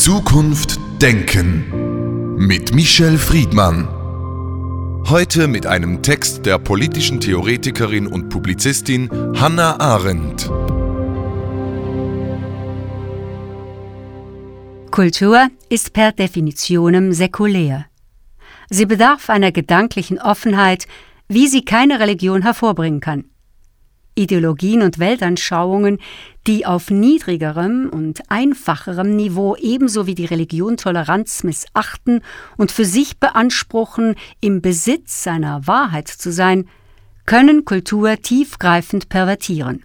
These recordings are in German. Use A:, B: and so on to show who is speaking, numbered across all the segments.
A: Zukunft Denken mit Michel Friedmann. Heute mit einem Text der politischen Theoretikerin und Publizistin Hannah Arendt.
B: Kultur ist per definitionem säkulär. Sie bedarf einer gedanklichen Offenheit, wie sie keine Religion hervorbringen kann. Ideologien und Weltanschauungen, die auf niedrigerem und einfacherem Niveau ebenso wie die Religion Toleranz missachten und für sich beanspruchen, im Besitz seiner Wahrheit zu sein, können Kultur tiefgreifend pervertieren.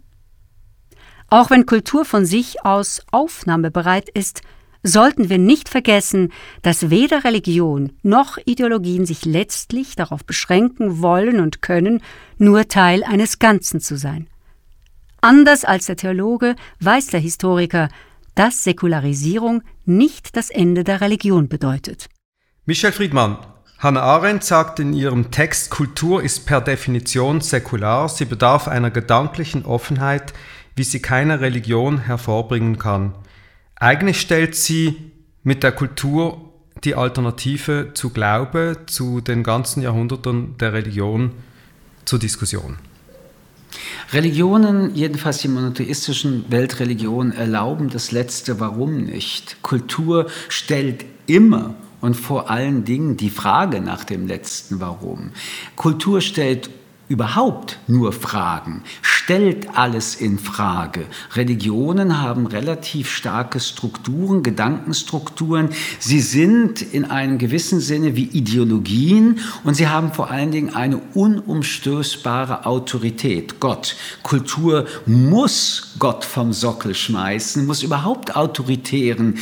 B: Auch wenn Kultur von sich aus aufnahmebereit ist, sollten wir nicht vergessen, dass weder Religion noch Ideologien sich letztlich darauf beschränken wollen und können, nur Teil eines Ganzen zu sein. Anders als der Theologe weiß der Historiker, dass Säkularisierung nicht das Ende der Religion bedeutet.
C: Michel Friedmann, Hannah Arendt sagt in ihrem Text, Kultur ist per Definition säkular, sie bedarf einer gedanklichen Offenheit, wie sie keine Religion hervorbringen kann. Eigentlich stellt sie mit der Kultur die Alternative zu Glaube, zu den ganzen Jahrhunderten der Religion zur Diskussion.
D: Religionen, jedenfalls die monotheistischen Weltreligionen, erlauben das letzte Warum nicht. Kultur stellt immer und vor allen Dingen die Frage nach dem letzten Warum. Kultur stellt überhaupt nur Fragen, stellt alles in Frage. Religionen haben relativ starke Strukturen, Gedankenstrukturen. Sie sind in einem gewissen Sinne wie Ideologien und sie haben vor allen Dingen eine unumstößbare Autorität, Gott. Kultur muss Gott vom Sockel schmeißen, muss überhaupt autoritären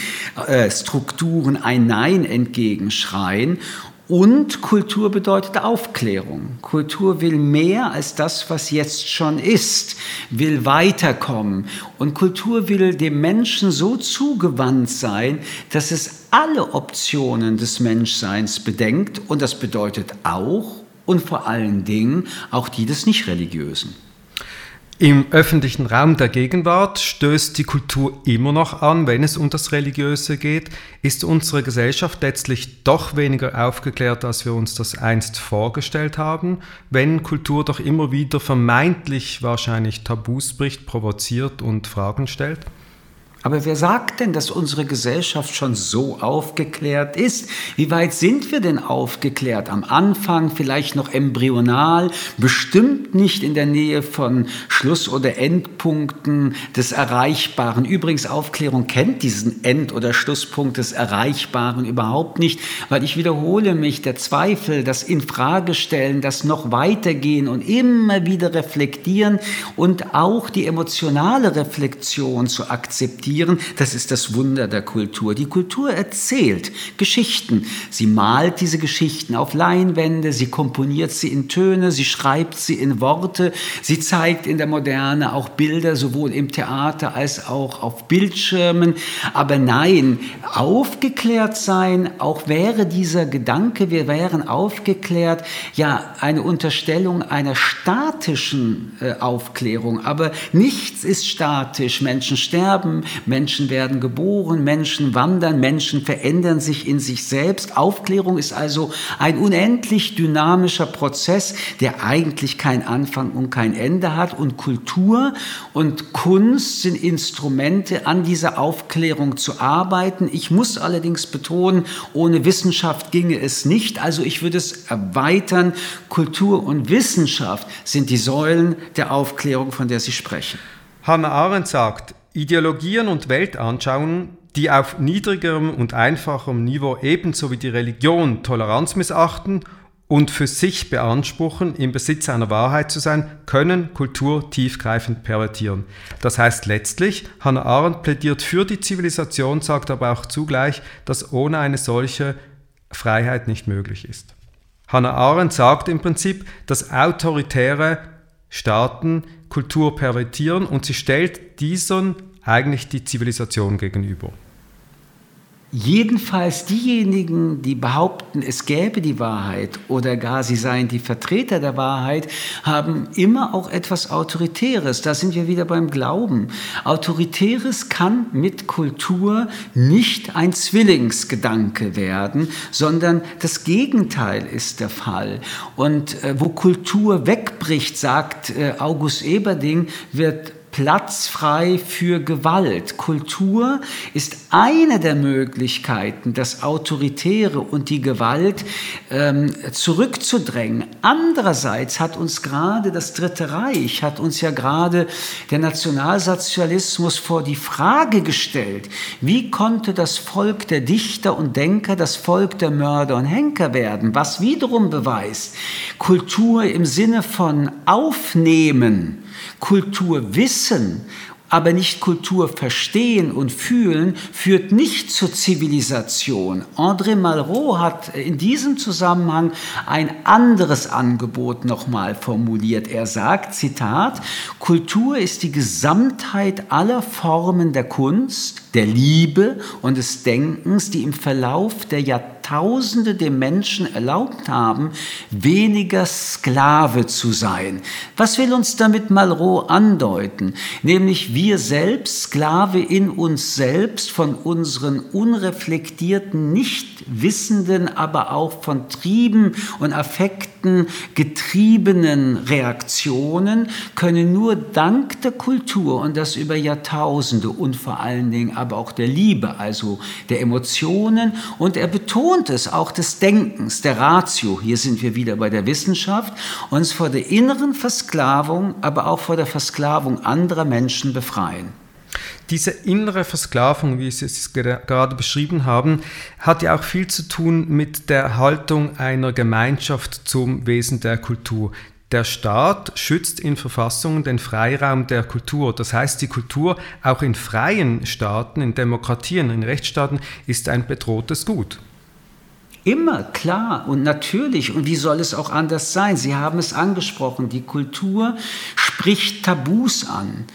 D: äh, Strukturen ein Nein entgegenschreien und Kultur bedeutet Aufklärung. Kultur will mehr als das, was jetzt schon ist, will weiterkommen. Und Kultur will dem Menschen so zugewandt sein, dass es alle Optionen des Menschseins bedenkt. Und das bedeutet auch und vor allen Dingen auch die des Nicht-Religiösen.
C: Im öffentlichen Raum der Gegenwart stößt die Kultur immer noch an, wenn es um das Religiöse geht. Ist unsere Gesellschaft letztlich doch weniger aufgeklärt, als wir uns das einst vorgestellt haben, wenn Kultur doch immer wieder vermeintlich wahrscheinlich Tabus bricht, provoziert und Fragen stellt?
D: Aber wer sagt denn, dass unsere Gesellschaft schon so aufgeklärt ist? Wie weit sind wir denn aufgeklärt? Am Anfang vielleicht noch embryonal, bestimmt nicht in der Nähe von Schluss- oder Endpunkten des Erreichbaren. Übrigens, Aufklärung kennt diesen End- oder Schlusspunkt des Erreichbaren überhaupt nicht, weil ich wiederhole mich, der Zweifel, das Infragestellen, das noch weitergehen und immer wieder reflektieren und auch die emotionale Reflexion zu akzeptieren, interpretieren. Das ist das Wunder der Kultur. Die Kultur erzählt Geschichten. Sie malt diese Geschichten auf Leinwände, sie komponiert sie in Töne, sie schreibt sie in Worte, sie zeigt in der Moderne auch Bilder, sowohl im Theater als auch auf Bildschirmen. Aber nein, aufgeklärt sein, auch wäre dieser Gedanke, wir wären aufgeklärt, ja, eine Unterstellung einer statischen äh, Aufklärung. Aber nichts ist statisch. Menschen sterben, Menschen werden geboren, Menschen wandern, Menschen verändern sich in sich selbst. Aufklärung ist also ein unendlich dynamischer Prozess, der eigentlich keinen Anfang und kein Ende hat. Und Kultur und Kunst sind Instrumente, an dieser Aufklärung zu arbeiten. Ich muss allerdings betonen, ohne Wissenschaft ginge es nicht. Also ich würde es erweitern. Kultur und Wissenschaft sind die Säulen der Aufklärung, von der Sie sprechen.
C: Hannah Arendt sagt, Ideologien und Weltanschauungen, die auf niedrigerem und einfacherem Niveau ebenso wie die Religion Toleranz missachten und für sich beanspruchen, im Besitz einer Wahrheit zu sein, können Kultur tiefgreifend pervertieren. Das heißt letztlich, Hannah Arendt plädiert für die Zivilisation, sagt aber auch zugleich, dass ohne eine solche Freiheit nicht möglich ist. Hannah Arendt sagt im Prinzip, dass autoritäre Staaten Kultur pervertieren und sie stellt diesen eigentlich die Zivilisation gegenüber.
D: Jedenfalls diejenigen, die behaupten, es gäbe die Wahrheit oder gar sie seien die Vertreter der Wahrheit, haben immer auch etwas Autoritäres. Da sind wir wieder beim Glauben. Autoritäres kann mit Kultur nicht ein Zwillingsgedanke werden, sondern das Gegenteil ist der Fall. Und äh, wo Kultur wegbricht, sagt äh, August Eberding, wird Platz frei für Gewalt. Kultur ist eine der Möglichkeiten, das Autoritäre und die Gewalt ähm, zurückzudrängen. Andererseits hat uns gerade das Dritte Reich, hat uns ja gerade der Nationalsozialismus vor die Frage gestellt, wie konnte das Volk der Dichter und Denker das Volk der Mörder und Henker werden, was wiederum beweist, Kultur im Sinne von aufnehmen, Kulturwissen, aber nicht Kultur verstehen und fühlen, führt nicht zur Zivilisation. André Malraux hat in diesem Zusammenhang ein anderes Angebot nochmal formuliert. Er sagt, Zitat, Kultur ist die Gesamtheit aller Formen der Kunst, der Liebe und des Denkens, die im Verlauf der Jahrtausende dem Menschen erlaubt haben, weniger Sklave zu sein. Was will uns damit Malraux andeuten? Nämlich wir selbst, Sklave in uns selbst, von unseren unreflektierten, nicht wissenden, aber auch von Trieben und Affekten getriebenen Reaktionen, können nur dank der Kultur und das über Jahrtausende und vor allen Dingen aber auch der Liebe, also der Emotionen. Und er betont es auch des Denkens, der Ratio. Hier sind wir wieder bei der Wissenschaft, uns vor der inneren Versklavung, aber auch vor der Versklavung anderer Menschen befreien.
C: Diese innere Versklavung, wie Sie es gerade beschrieben haben, hat ja auch viel zu tun mit der Haltung einer Gemeinschaft zum Wesen der Kultur. Der Staat schützt in Verfassungen den Freiraum der Kultur. Das heißt, die Kultur auch in freien Staaten, in Demokratien, in Rechtsstaaten ist ein bedrohtes Gut.
D: Immer, klar und natürlich. Und wie soll es auch anders sein? Sie haben es angesprochen. Die Kultur spricht Tabus an.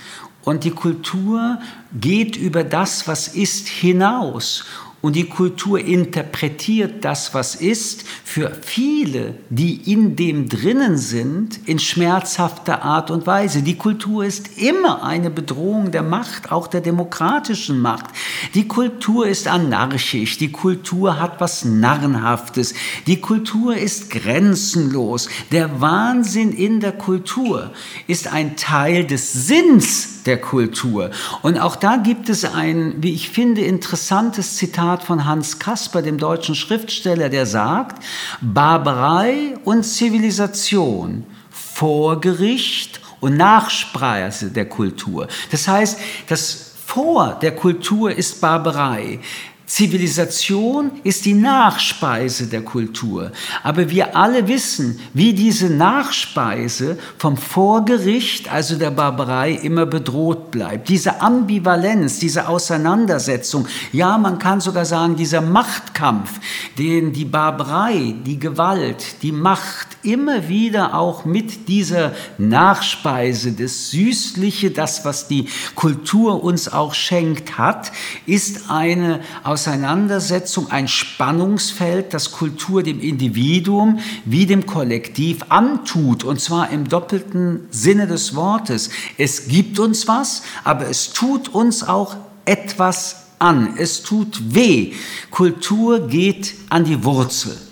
D: Und die Kultur geht über das, was ist, hinaus. Und die Kultur interpretiert das, was ist, für viele, die in dem drinnen sind, in schmerzhafter Art und Weise. Die Kultur ist immer eine Bedrohung der Macht, auch der demokratischen Macht. Die Kultur ist anarchisch, die Kultur hat was Narrenhaftes, die Kultur ist grenzenlos. Der Wahnsinn in der Kultur ist ein Teil des Sinns der Kultur. Und auch da gibt es ein, wie ich finde, interessantes Zitat von Hans Kasper, dem deutschen Schriftsteller, der sagt, Barbarei und Zivilisation, Vorgericht und Nachspeise der Kultur. Das heißt, das Vor der Kultur ist Barbarei. Zivilisation ist die Nachspeise der Kultur. Aber wir alle wissen, wie diese Nachspeise vom Vorgericht, also der Barbarei, immer bedroht bleibt. Diese Ambivalenz, diese Auseinandersetzung, ja, man kann sogar sagen, dieser Machtkampf, den die Barbarei, die Gewalt, die Macht immer wieder auch mit dieser Nachspeise, das Süßliche, das, was die Kultur uns auch schenkt, hat, ist eine Auseinandersetzung, ein Spannungsfeld, das Kultur dem Individuum wie dem Kollektiv antut, und zwar im doppelten Sinne des Wortes. Es gibt uns was, aber es tut uns auch etwas an. Es tut weh. Kultur geht an die Wurzel.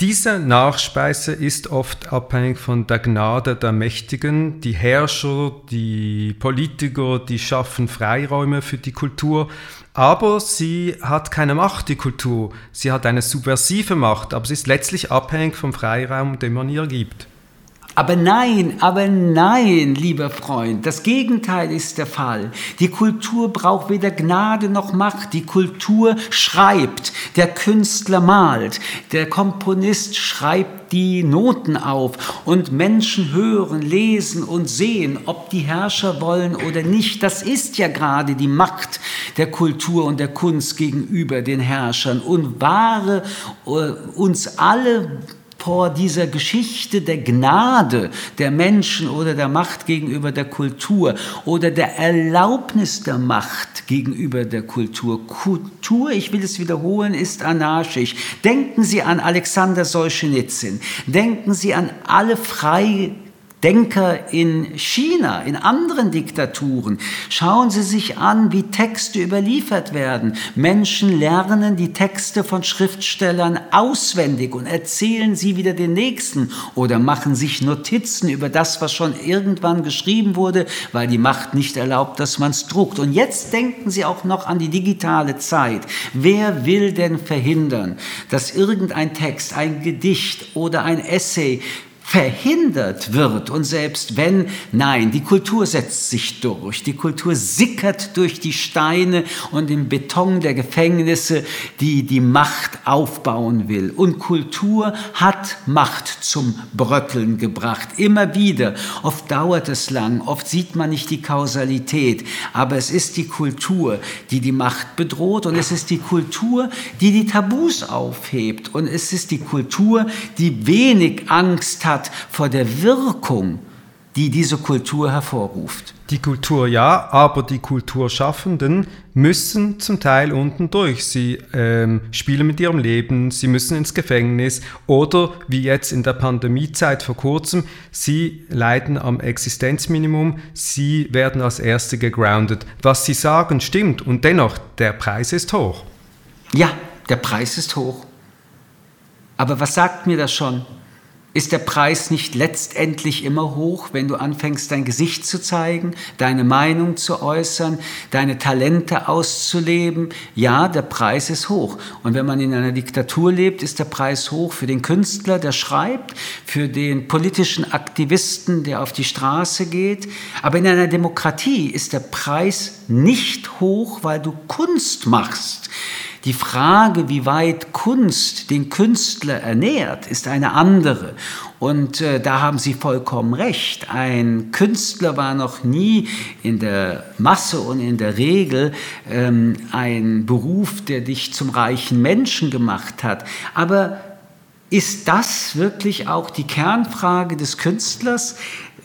C: Diese Nachspeise ist oft abhängig von der Gnade der Mächtigen. Die Herrscher, die Politiker, die schaffen Freiräume für die Kultur, aber sie hat keine Macht, die Kultur. Sie hat eine subversive Macht, aber sie ist letztlich abhängig vom Freiraum, den man ihr gibt.
D: Aber nein, aber nein, lieber Freund, das Gegenteil ist der Fall. Die Kultur braucht weder Gnade noch Macht. Die Kultur schreibt, der Künstler malt, der Komponist schreibt die Noten auf und Menschen hören, lesen und sehen, ob die Herrscher wollen oder nicht. Das ist ja gerade die Macht der Kultur und der Kunst gegenüber den Herrschern und wahre äh, uns alle vor dieser Geschichte der Gnade der Menschen oder der Macht gegenüber der Kultur oder der Erlaubnis der Macht gegenüber der Kultur. Kultur, ich will es wiederholen, ist anarchisch. Denken Sie an Alexander Solzhenitsyn. Denken Sie an alle frei Denker in China, in anderen Diktaturen. Schauen Sie sich an, wie Texte überliefert werden. Menschen lernen die Texte von Schriftstellern auswendig und erzählen sie wieder den Nächsten oder machen sich Notizen über das, was schon irgendwann geschrieben wurde, weil die Macht nicht erlaubt, dass man es druckt. Und jetzt denken Sie auch noch an die digitale Zeit. Wer will denn verhindern, dass irgendein Text, ein Gedicht oder ein Essay verhindert wird. Und selbst wenn, nein, die Kultur setzt sich durch. Die Kultur sickert durch die Steine und den Beton der Gefängnisse, die die Macht aufbauen will. Und Kultur hat Macht zum Bröckeln gebracht. Immer wieder. Oft dauert es lang, oft sieht man nicht die Kausalität. Aber es ist die Kultur, die die Macht bedroht. Und es ist die Kultur, die die Tabus aufhebt. Und es ist die Kultur, die wenig Angst hat, hat vor der Wirkung, die diese Kultur hervorruft.
C: Die Kultur ja, aber die Kulturschaffenden müssen zum Teil unten durch. Sie ähm, spielen mit ihrem Leben, sie müssen ins Gefängnis oder wie jetzt in der Pandemiezeit vor kurzem, sie leiden am Existenzminimum, sie werden als Erste gegroundet. Was sie sagen stimmt und dennoch, der Preis ist hoch.
D: Ja, der Preis ist hoch. Aber was sagt mir das schon? Ist der Preis nicht letztendlich immer hoch, wenn du anfängst, dein Gesicht zu zeigen, deine Meinung zu äußern, deine Talente auszuleben? Ja, der Preis ist hoch. Und wenn man in einer Diktatur lebt, ist der Preis hoch für den Künstler, der schreibt, für den politischen Aktivisten, der auf die Straße geht. Aber in einer Demokratie ist der Preis nicht hoch, weil du Kunst machst. Die Frage, wie weit Kunst den Künstler ernährt, ist eine andere. Und äh, da haben Sie vollkommen recht. Ein Künstler war noch nie in der Masse und in der Regel ähm, ein Beruf, der dich zum reichen Menschen gemacht hat. Aber ist das wirklich auch die Kernfrage des Künstlers?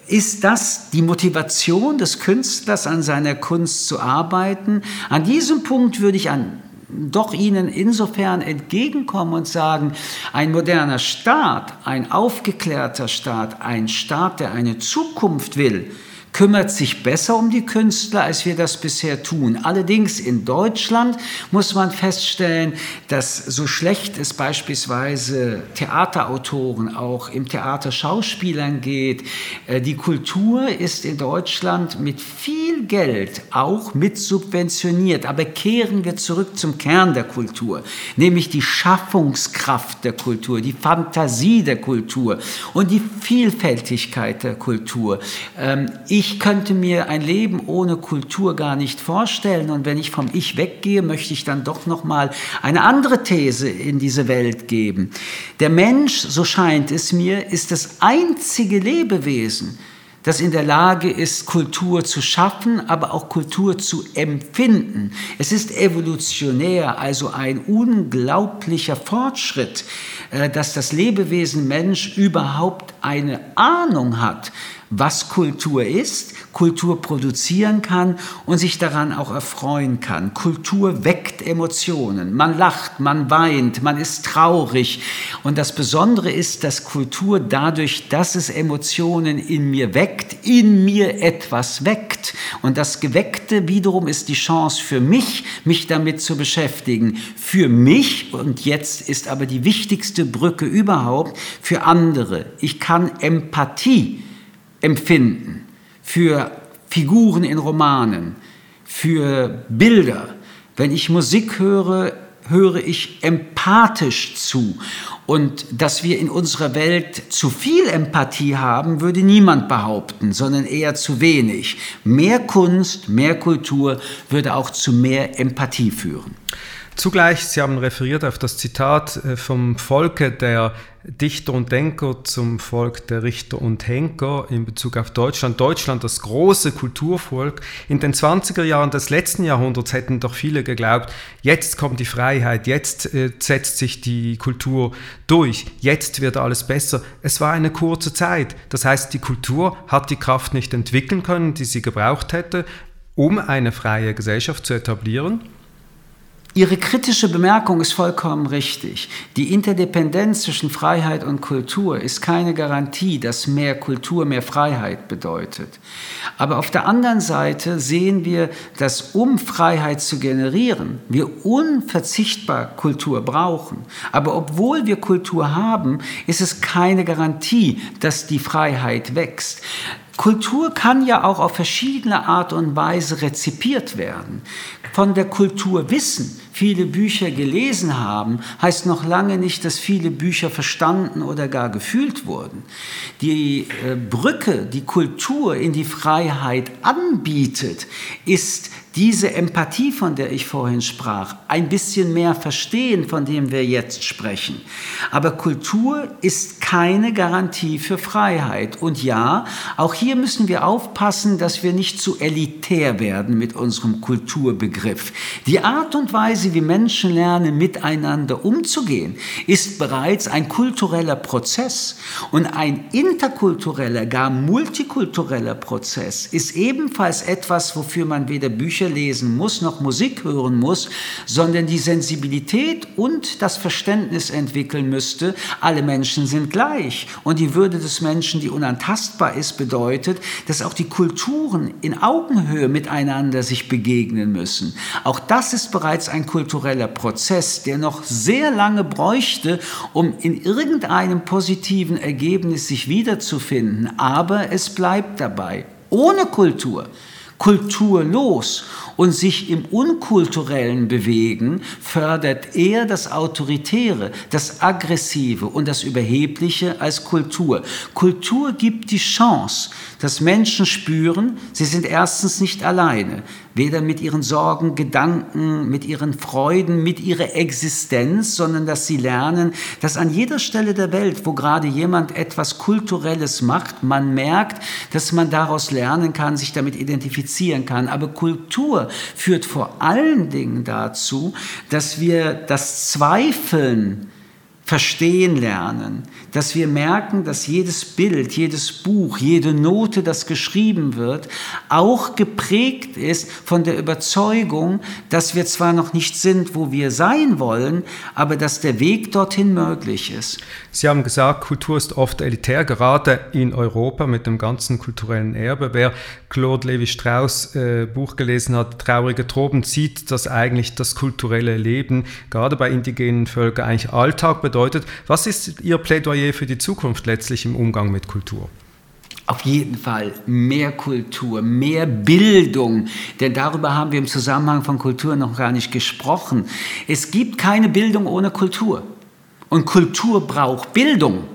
D: Ist das die Motivation des Künstlers, an seiner Kunst zu arbeiten? An diesem Punkt würde ich an doch ihnen insofern entgegenkommen und sagen, ein moderner Staat, ein aufgeklärter Staat, ein Staat, der eine Zukunft will, kümmert sich besser um die Künstler, als wir das bisher tun. Allerdings in Deutschland muss man feststellen, dass so schlecht es beispielsweise Theaterautoren, auch im Theater Schauspielern geht, äh, die Kultur ist in Deutschland mit viel Geld auch mit subventioniert. Aber kehren wir zurück zum Kern der Kultur, nämlich die Schaffungskraft der Kultur, die Fantasie der Kultur und die Vielfältigkeit der Kultur. Ähm, ich könnte mir ein Leben ohne Kultur gar nicht vorstellen. Und wenn ich vom Ich weggehe, möchte ich dann doch noch mal eine andere These in diese Welt geben. Der Mensch, so scheint es mir, ist das einzige Lebewesen, das in der Lage ist, Kultur zu schaffen, aber auch Kultur zu empfinden. Es ist evolutionär, also ein unglaublicher Fortschritt, äh, dass das Lebewesen Mensch überhaupt eine Ahnung hat, was Kultur ist, Kultur produzieren kann und sich daran auch erfreuen kann. Kultur weckt Emotionen. Man lacht, man weint, man ist traurig. Und das Besondere ist, dass Kultur dadurch, dass es Emotionen in mir weckt, in mir etwas weckt. Und das Geweckte wiederum ist die Chance für mich, mich damit zu beschäftigen. Für mich, und jetzt ist aber die wichtigste Brücke überhaupt, für andere. Ich kann Empathie empfinden, für Figuren in Romanen, für Bilder. Wenn ich Musik höre, höre ich empathisch zu. Und dass wir in unserer Welt zu viel Empathie haben, würde niemand behaupten, sondern eher zu wenig. Mehr Kunst, mehr Kultur würde auch zu mehr Empathie führen.
C: Zugleich, Sie haben referiert auf das Zitat äh, vom Volke der Dichter und Denker zum Volk der Richter und Henker in Bezug auf Deutschland. Deutschland, das große Kulturvolk. In den 20er Jahren des letzten Jahrhunderts hätten doch viele geglaubt, jetzt kommt die Freiheit, jetzt äh, setzt sich die Kultur durch, jetzt wird alles besser. Es war eine kurze Zeit. Das heißt, die Kultur hat die Kraft nicht entwickeln können, die sie gebraucht hätte, um eine freie Gesellschaft zu etablieren.
D: Ihre kritische Bemerkung ist vollkommen richtig. Die Interdependenz zwischen Freiheit und Kultur ist keine Garantie, dass mehr Kultur mehr Freiheit bedeutet. Aber auf der anderen Seite sehen wir, dass um Freiheit zu generieren, wir unverzichtbar Kultur brauchen. Aber obwohl wir Kultur haben, ist es keine Garantie, dass die Freiheit wächst. Kultur kann ja auch auf verschiedene Art und Weise rezipiert werden. Von der Kultur wissen, viele Bücher gelesen haben, heißt noch lange nicht, dass viele Bücher verstanden oder gar gefühlt wurden. Die äh, Brücke, die Kultur in die Freiheit anbietet, ist diese Empathie, von der ich vorhin sprach, ein bisschen mehr verstehen, von dem wir jetzt sprechen. Aber Kultur ist keine Garantie für Freiheit. Und ja, auch hier müssen wir aufpassen, dass wir nicht zu elitär werden mit unserem Kulturbegriff. Die Art und Weise, wie Menschen lernen, miteinander umzugehen, ist bereits ein kultureller Prozess. Und ein interkultureller, gar multikultureller Prozess ist ebenfalls etwas, wofür man weder Bücher lesen muss, noch Musik hören muss, sondern die Sensibilität und das Verständnis entwickeln müsste, alle Menschen sind gleich. Und die Würde des Menschen, die unantastbar ist, bedeutet, dass auch die Kulturen in Augenhöhe miteinander sich begegnen müssen. Auch das ist bereits ein kultureller Prozess, der noch sehr lange bräuchte, um in irgendeinem positiven Ergebnis sich wiederzufinden. Aber es bleibt dabei. Ohne Kultur kulturlos und sich im Unkulturellen bewegen, fördert eher das Autoritäre, das Aggressive und das Überhebliche als Kultur. Kultur gibt die Chance, dass Menschen spüren, sie sind erstens nicht alleine, weder mit ihren Sorgen, Gedanken, mit ihren Freuden, mit ihrer Existenz, sondern dass sie lernen, dass an jeder Stelle der Welt, wo gerade jemand etwas Kulturelles macht, man merkt, dass man daraus lernen kann, sich damit identifizieren kann. Aber Kultur führt vor allen Dingen dazu, dass wir das Zweifeln verstehen lernen, dass wir merken, dass jedes Bild, jedes Buch, jede Note, das geschrieben wird, auch geprägt ist von der Überzeugung, dass wir zwar noch nicht sind, wo wir sein wollen, aber dass der Weg dorthin möglich ist.
C: Sie haben gesagt, Kultur ist oft elitär, gerade in Europa mit dem ganzen kulturellen Erbe. Wer Claude Levi-Strauss äh, Buch gelesen hat, Traurige Tropen, sieht, dass eigentlich das kulturelle Leben, gerade bei indigenen Völkern, eigentlich Alltag bedeutet. Was ist Ihr Plädoyer für die Zukunft letztlich im Umgang mit Kultur?
D: Auf jeden Fall mehr Kultur, mehr Bildung, denn darüber haben wir im Zusammenhang von Kultur noch gar nicht gesprochen. Es gibt keine Bildung ohne Kultur. Und Kultur braucht Bildung.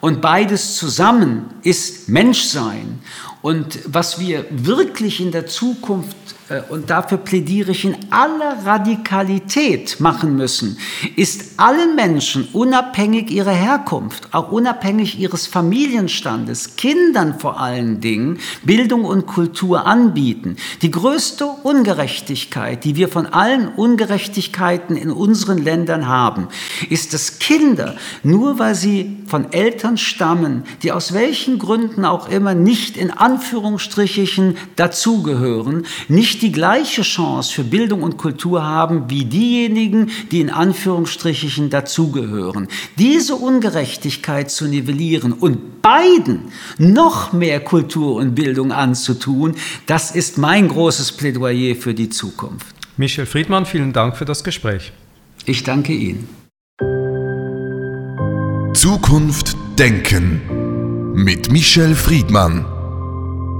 D: Und beides zusammen ist Menschsein. Und was wir wirklich in der Zukunft äh, und dafür plädiere ich in aller Radikalität machen müssen, ist allen Menschen, unabhängig ihrer Herkunft, auch unabhängig ihres Familienstandes, Kindern vor allen Dingen, Bildung und Kultur anbieten. Die größte Ungerechtigkeit, die wir von allen Ungerechtigkeiten in unseren Ländern haben, ist, dass Kinder, nur weil sie von Eltern stammen, die aus welchen Gründen auch immer nicht in Anführungsstrichen dazugehören, nicht nicht die gleiche Chance für Bildung und Kultur haben wie diejenigen, die in Anführungsstrichen dazugehören. Diese Ungerechtigkeit zu nivellieren und beiden noch mehr Kultur und Bildung anzutun, das ist mein großes Plädoyer für die Zukunft.
C: Michel Friedmann, vielen Dank für das Gespräch.
D: Ich danke Ihnen.
A: Zukunft Denken mit Michel Friedmann.